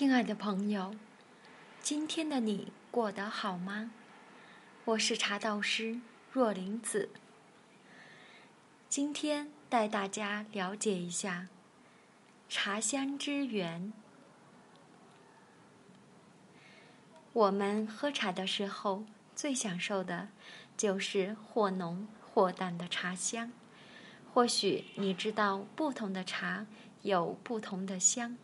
亲爱的朋友，今天的你过得好吗？我是茶道师若林子，今天带大家了解一下茶香之源。我们喝茶的时候，最享受的就是或浓或淡的茶香。或许你知道，不同的茶有不同的香。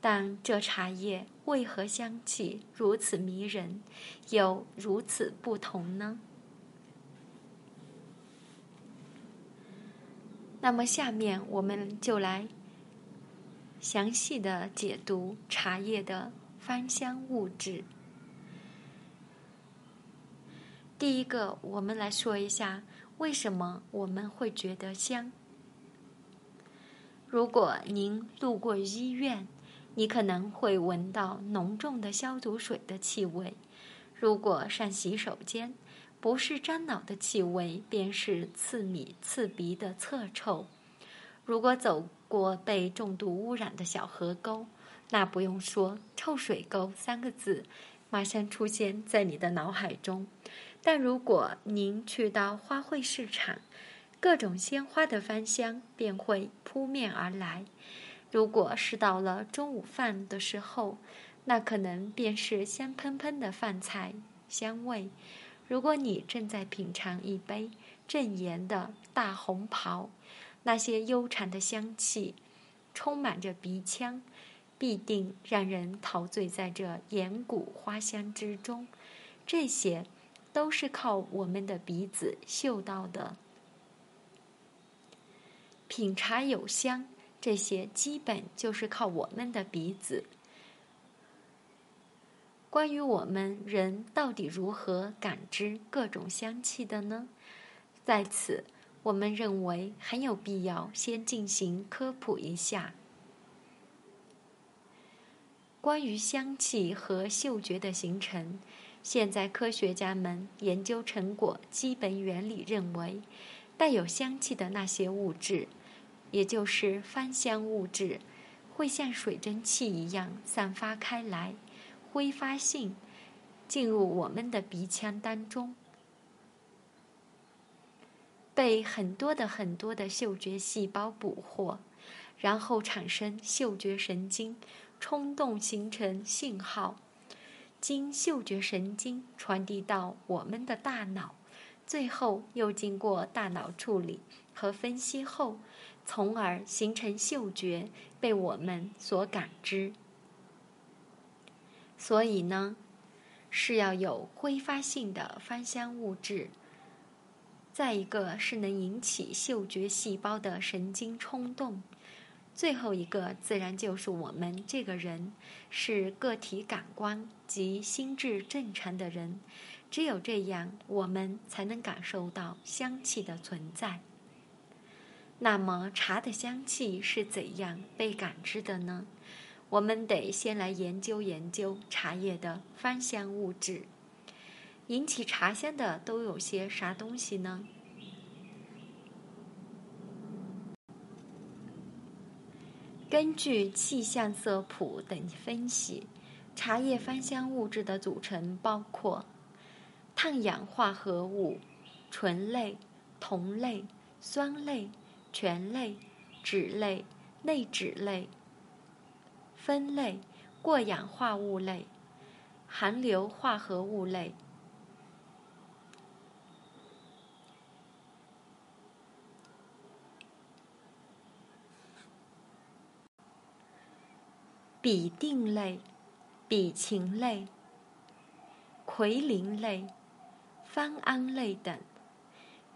但这茶叶为何香气如此迷人，又如此不同呢？那么，下面我们就来详细的解读茶叶的芳香物质。第一个，我们来说一下为什么我们会觉得香。如果您路过医院，你可能会闻到浓重的消毒水的气味，如果上洗手间，不是樟脑的气味，便是刺米刺鼻的侧臭。如果走过被重度污染的小河沟，那不用说，“臭水沟”三个字马上出现在你的脑海中。但如果您去到花卉市场，各种鲜花的芳香便会扑面而来。如果是到了中午饭的时候，那可能便是香喷喷的饭菜香味。如果你正在品尝一杯正盐的大红袍，那些悠长的香气充满着鼻腔，必定让人陶醉在这岩谷花香之中。这些都是靠我们的鼻子嗅到的。品茶有香。这些基本就是靠我们的鼻子。关于我们人到底如何感知各种香气的呢？在此，我们认为很有必要先进行科普一下。关于香气和嗅觉的形成，现在科学家们研究成果基本原理认为，带有香气的那些物质。也就是芳香物质会像水蒸气一样散发开来，挥发性进入我们的鼻腔当中，被很多的很多的嗅觉细胞捕获，然后产生嗅觉神经冲动，形成信号，经嗅觉神经传递到我们的大脑，最后又经过大脑处理和分析后。从而形成嗅觉被我们所感知，所以呢，是要有挥发性的芳香物质。再一个是能引起嗅觉细胞的神经冲动，最后一个自然就是我们这个人是个体感官及心智正常的人，只有这样，我们才能感受到香气的存在。那么，茶的香气是怎样被感知的呢？我们得先来研究研究茶叶的芳香物质。引起茶香的都有些啥东西呢？根据气象色谱等分析，茶叶芳香物质的组成包括碳氧化合物、醇类、酮类、酸类。醛类、酯类、内酯类、酚类、过氧化物类、含硫化合物类、吡啶类、吡嗪类、奎宁类、芳胺类等。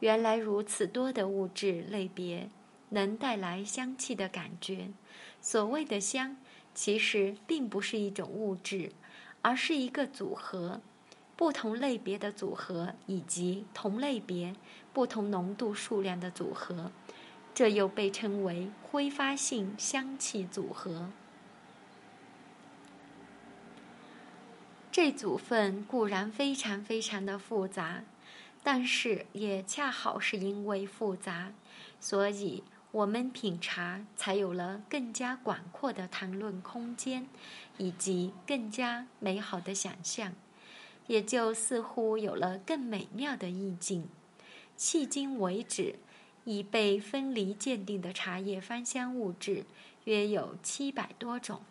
原来如此多的物质类别能带来香气的感觉。所谓的香，其实并不是一种物质，而是一个组合，不同类别的组合，以及同类别、不同浓度数量的组合。这又被称为挥发性香气组合。这组分固然非常非常的复杂。但是，也恰好是因为复杂，所以我们品茶才有了更加广阔的谈论空间，以及更加美好的想象，也就似乎有了更美妙的意境。迄今为止，已被分离鉴定的茶叶芳香物质约有七百多种，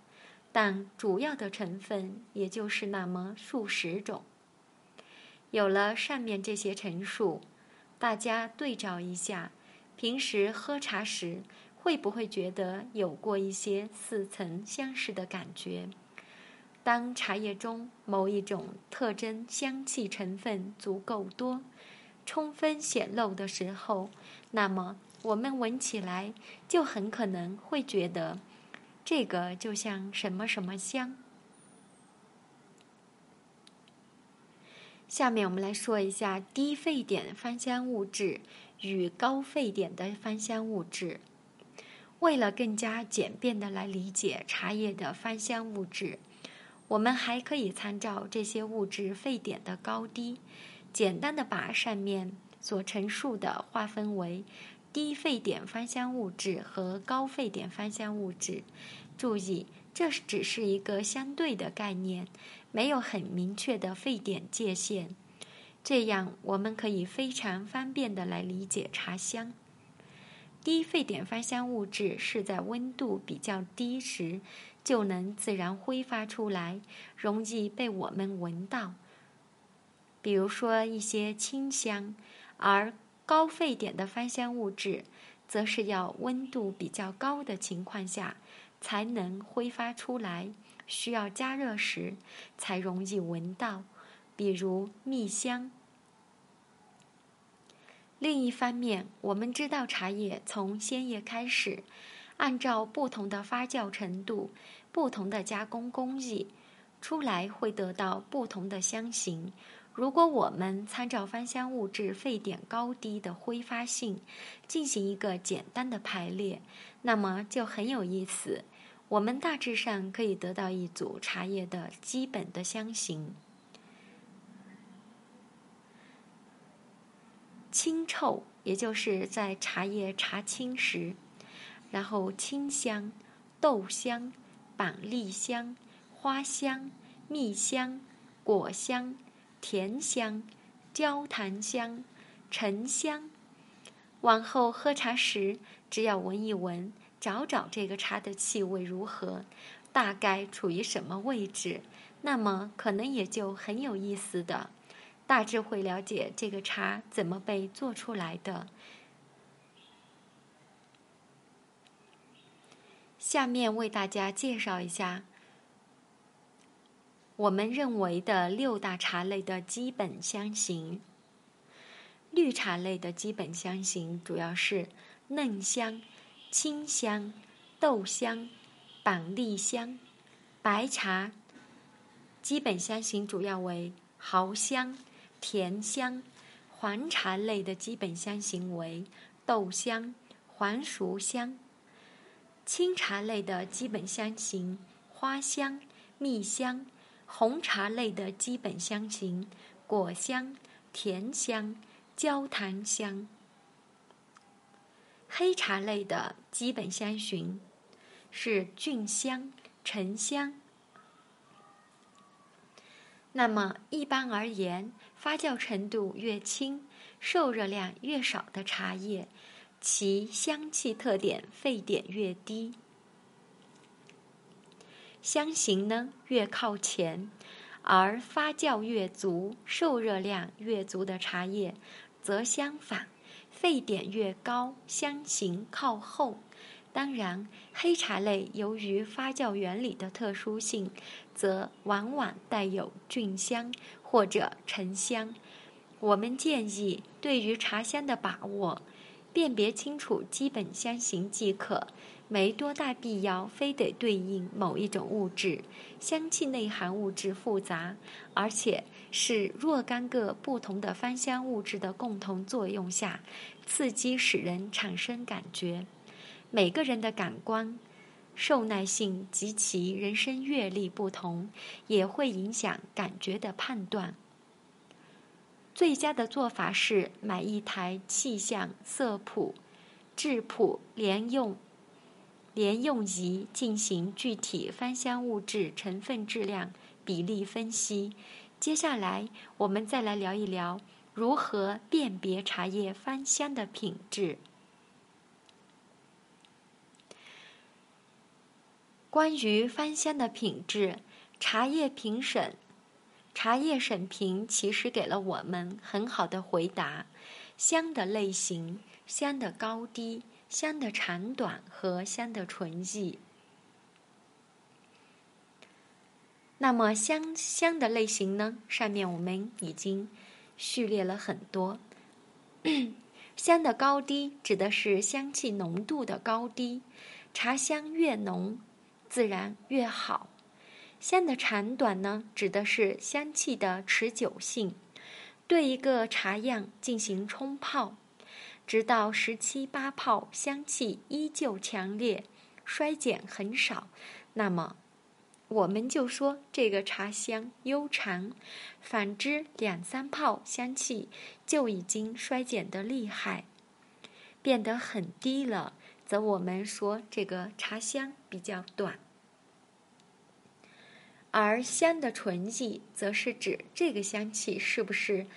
但主要的成分也就是那么数十种。有了上面这些陈述，大家对照一下。平时喝茶时，会不会觉得有过一些似曾相识的感觉？当茶叶中某一种特征香气成分足够多、充分显露的时候，那么我们闻起来就很可能会觉得，这个就像什么什么香。下面我们来说一下低沸点芳香物质。与高沸点的芳香物质。为了更加简便的来理解茶叶的芳香物质，我们还可以参照这些物质沸点的高低，简单的把上面所陈述的划分为低沸点芳香物质和高沸点芳香物质。注意，这只是一个相对的概念，没有很明确的沸点界限。这样，我们可以非常方便的来理解茶香。低沸点芳香物质是在温度比较低时就能自然挥发出来，容易被我们闻到。比如说一些清香，而高沸点的芳香物质，则是要温度比较高的情况下才能挥发出来，需要加热时才容易闻到。比如蜜香。另一方面，我们知道茶叶从鲜叶开始，按照不同的发酵程度、不同的加工工艺，出来会得到不同的香型。如果我们参照芳香物质沸点高低的挥发性进行一个简单的排列，那么就很有意思。我们大致上可以得到一组茶叶的基本的香型。清臭，也就是在茶叶茶青时，然后清香、豆香、板栗香、花香、蜜香、果香、甜香、焦檀香、沉香。往后喝茶时，只要闻一闻，找找这个茶的气味如何，大概处于什么位置，那么可能也就很有意思的。大致会了解这个茶怎么被做出来的。下面为大家介绍一下我们认为的六大茶类的基本香型。绿茶类的基本香型主要是嫩香、清香、豆香、板栗香。白茶基本香型主要为毫香。甜香，黄茶类的基本香型为豆香、黄熟香；清茶类的基本香型花香、蜜香；红茶类的基本香型果香、甜香、焦糖香；黑茶类的基本香型是菌香、沉香。那么，一般而言，发酵程度越轻、受热量越少的茶叶，其香气特点沸点越低，香型呢越靠前；而发酵越足、受热量越足的茶叶，则相反，沸点越高，香型靠后。当然，黑茶类由于发酵原理的特殊性，则往往带有菌香或者沉香。我们建议，对于茶香的把握，辨别清楚基本香型即可，没多大必要非得对应某一种物质。香气内含物质复杂，而且是若干个不同的芳香物质的共同作用下，刺激使人产生感觉。每个人的感官受耐性及其人生阅历不同，也会影响感觉的判断。最佳的做法是买一台气象色谱，质谱连用连用仪进行具体芳香物质成分质量比例分析。接下来，我们再来聊一聊如何辨别茶叶芳香的品质。关于芳香的品质，茶叶评审，茶叶审评其实给了我们很好的回答：香的类型、香的高低、香的长短和香的纯意。那么香香的类型呢？上面我们已经序列了很多。香的高低指的是香气浓度的高低，茶香越浓。自然越好。香的长短呢，指的是香气的持久性。对一个茶样进行冲泡，直到十七八泡，香气依旧强烈，衰减很少，那么我们就说这个茶香悠长。反之，两三泡香气就已经衰减的厉害，变得很低了。则我们说这个茶香比较短，而香的纯意，则是指这个香气是不是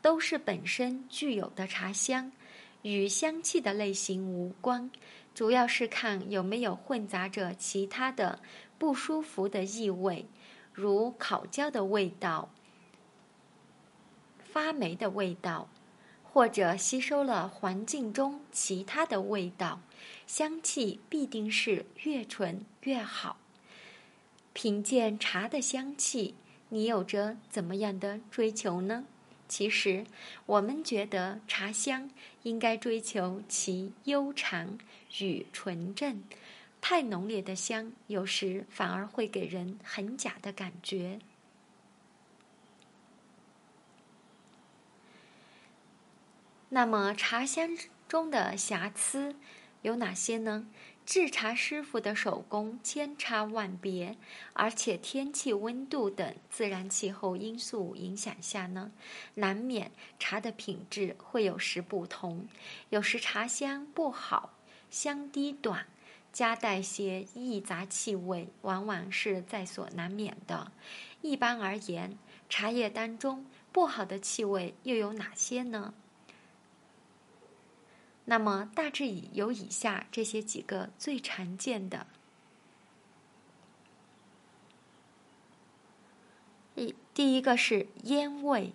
都是本身具有的茶香，与香气的类型无关，主要是看有没有混杂着其他的不舒服的异味，如烤焦的味道、发霉的味道。或者吸收了环境中其他的味道，香气必定是越纯越好。品鉴茶的香气，你有着怎么样的追求呢？其实，我们觉得茶香应该追求其悠长与纯正。太浓烈的香，有时反而会给人很假的感觉。那么茶香中的瑕疵有哪些呢？制茶师傅的手工千差万别，而且天气温度等自然气候因素影响下呢，难免茶的品质会有时不同。有时茶香不好，香低短，夹带些异杂气味，往往是在所难免的。一般而言，茶叶当中不好的气味又有哪些呢？那么大致以有以下这些几个最常见的：一第一个是烟味，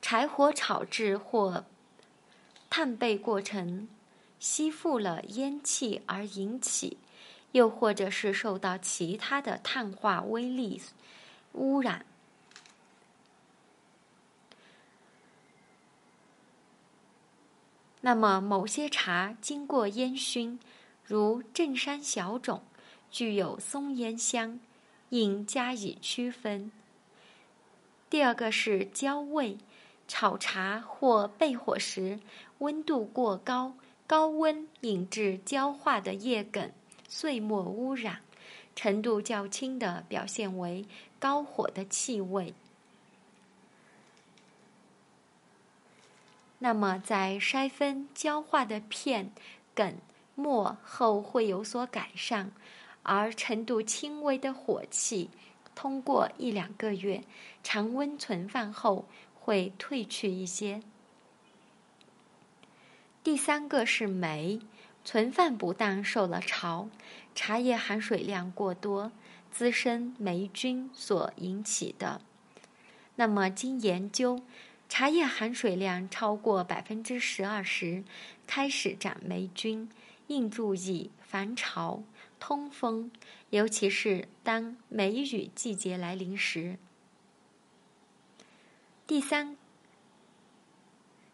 柴火炒制或炭焙过程吸附了烟气而引起，又或者是受到其他的碳化微粒污染。那么，某些茶经过烟熏，如正山小种，具有松烟香，应加以区分。第二个是焦味，炒茶或焙火时温度过高，高温引致焦化的叶梗碎末污染，程度较轻的表现为高火的气味。那么，在筛分焦化的片、梗、末后会有所改善，而程度轻微的火气，通过一两个月常温存放后会褪去一些。第三个是霉，存放不当受了潮，茶叶含水量过多，滋生霉菌所引起的。那么，经研究。茶叶含水量超过百分之十二时，开始长霉菌，应注意防潮、通风，尤其是当梅雨季节来临时。第三、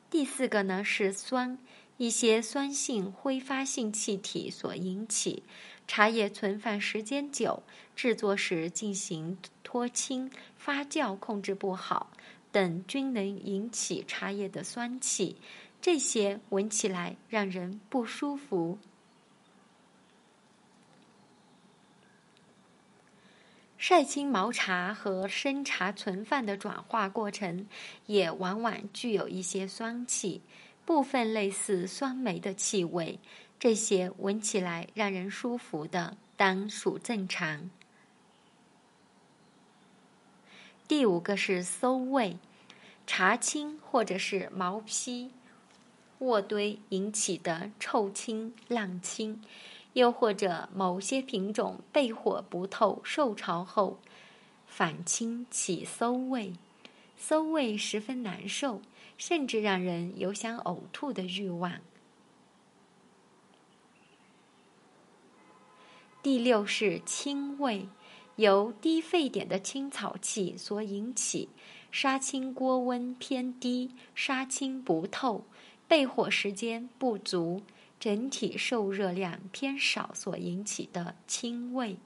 第四个呢是酸，一些酸性挥发性气体所引起，茶叶存放时间久，制作时进行脱氢、发酵控制不好。等均能引起茶叶的酸气，这些闻起来让人不舒服。晒青毛茶和生茶存放的转化过程，也往往具有一些酸气。部分类似酸梅的气味，这些闻起来让人舒服的，当属正常。第五个是馊味，茶青或者是毛坯卧堆引起的臭青、浪青，又或者某些品种被火不透受潮后反青起馊味，馊味十分难受，甚至让人有想呕吐的欲望。第六是青味。由低沸点的青草气所引起，杀青锅温偏低，杀青不透，焙火时间不足，整体受热量偏少所引起的青味。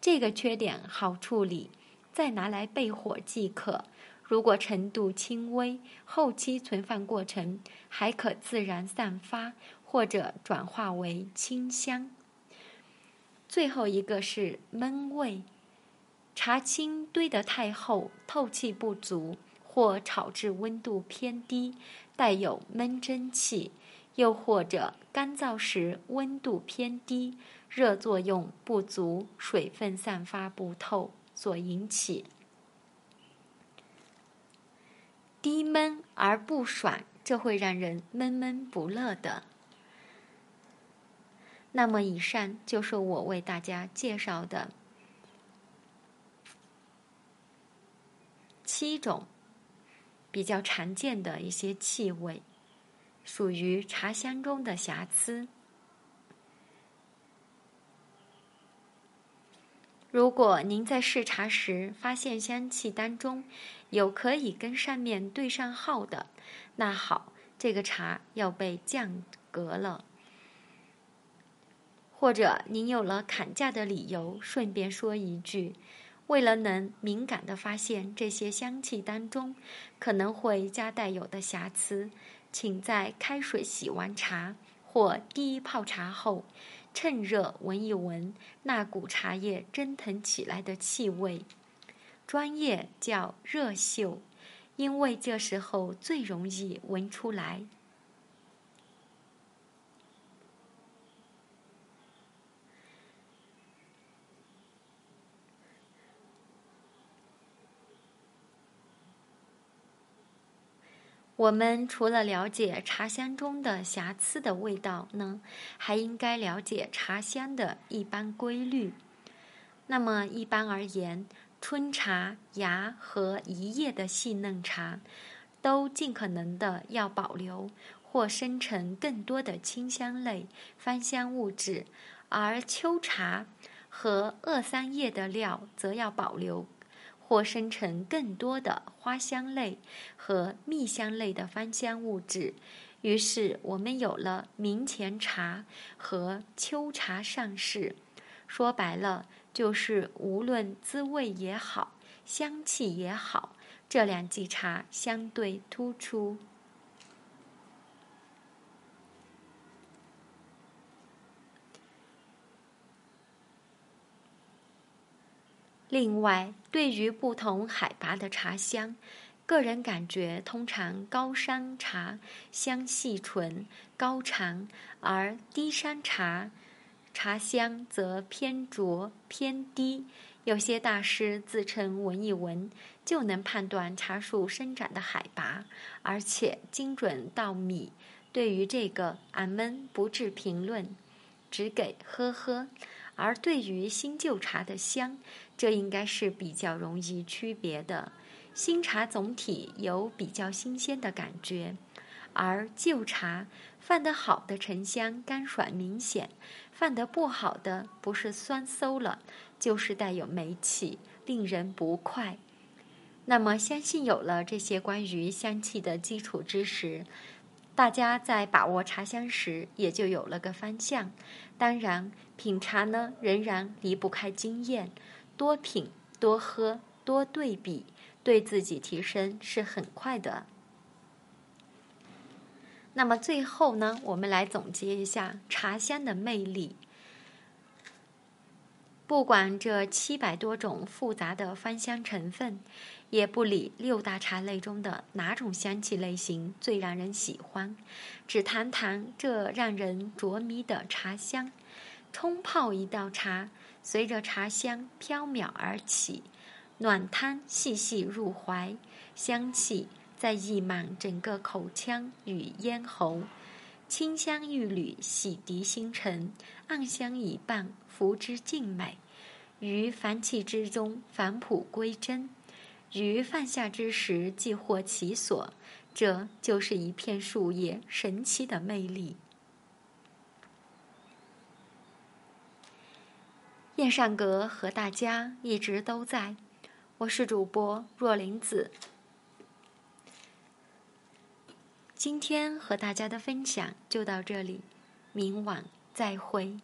这个缺点好处理，再拿来焙火即可。如果程度轻微，后期存放过程还可自然散发或者转化为清香。最后一个是闷味。茶青堆得太厚，透气不足，或炒制温度偏低，带有闷蒸气；又或者干燥时温度偏低，热作用不足，水分散发不透所引起。低闷而不爽，这会让人闷闷不乐的。那么，以上就是我为大家介绍的。七种比较常见的一些气味，属于茶香中的瑕疵。如果您在试茶时发现香气当中有可以跟上面对上号的，那好，这个茶要被降格了。或者您有了砍价的理由，顺便说一句。为了能敏感地发现这些香气当中可能会加带有的瑕疵，请在开水洗完茶或第一泡茶后，趁热闻一闻那股茶叶蒸腾起来的气味，专业叫热嗅，因为这时候最容易闻出来。我们除了了解茶香中的瑕疵的味道呢，还应该了解茶香的一般规律。那么一般而言，春茶芽和一叶的细嫩茶，都尽可能的要保留或生成更多的清香类、芳香物质；而秋茶和二三叶的料，则要保留。或生成更多的花香类和蜜香类的芳香物质，于是我们有了明前茶和秋茶上市。说白了，就是无论滋味也好，香气也好，这两季茶相对突出。另外，对于不同海拔的茶香，个人感觉通常高山茶香细纯、高长，而低山茶茶香则偏浊偏低。有些大师自称闻一闻就能判断茶树生长的海拔，而且精准到米。对于这个，俺们不置评论，只给呵呵。而对于新旧茶的香，这应该是比较容易区别的。新茶总体有比较新鲜的感觉，而旧茶放得好的沉香干爽明显，放得不好的不是酸馊了，就是带有霉气，令人不快。那么，相信有了这些关于香气的基础知识。大家在把握茶香时，也就有了个方向。当然，品茶呢，仍然离不开经验，多品、多喝、多对比，对自己提升是很快的。那么最后呢，我们来总结一下茶香的魅力。不管这七百多种复杂的芳香成分，也不理六大茶类中的哪种香气类型最让人喜欢，只谈谈这让人着迷的茶香。冲泡一道茶，随着茶香飘渺而起，暖汤细细入怀，香气在溢满整个口腔与咽喉，清香一缕洗涤心尘，暗香一半。拂之静美，于凡气之中返璞归真，于放下之时即获其所，这就是一片树叶神奇的魅力。燕上阁和大家一直都在，我是主播若林子，今天和大家的分享就到这里，明晚再会。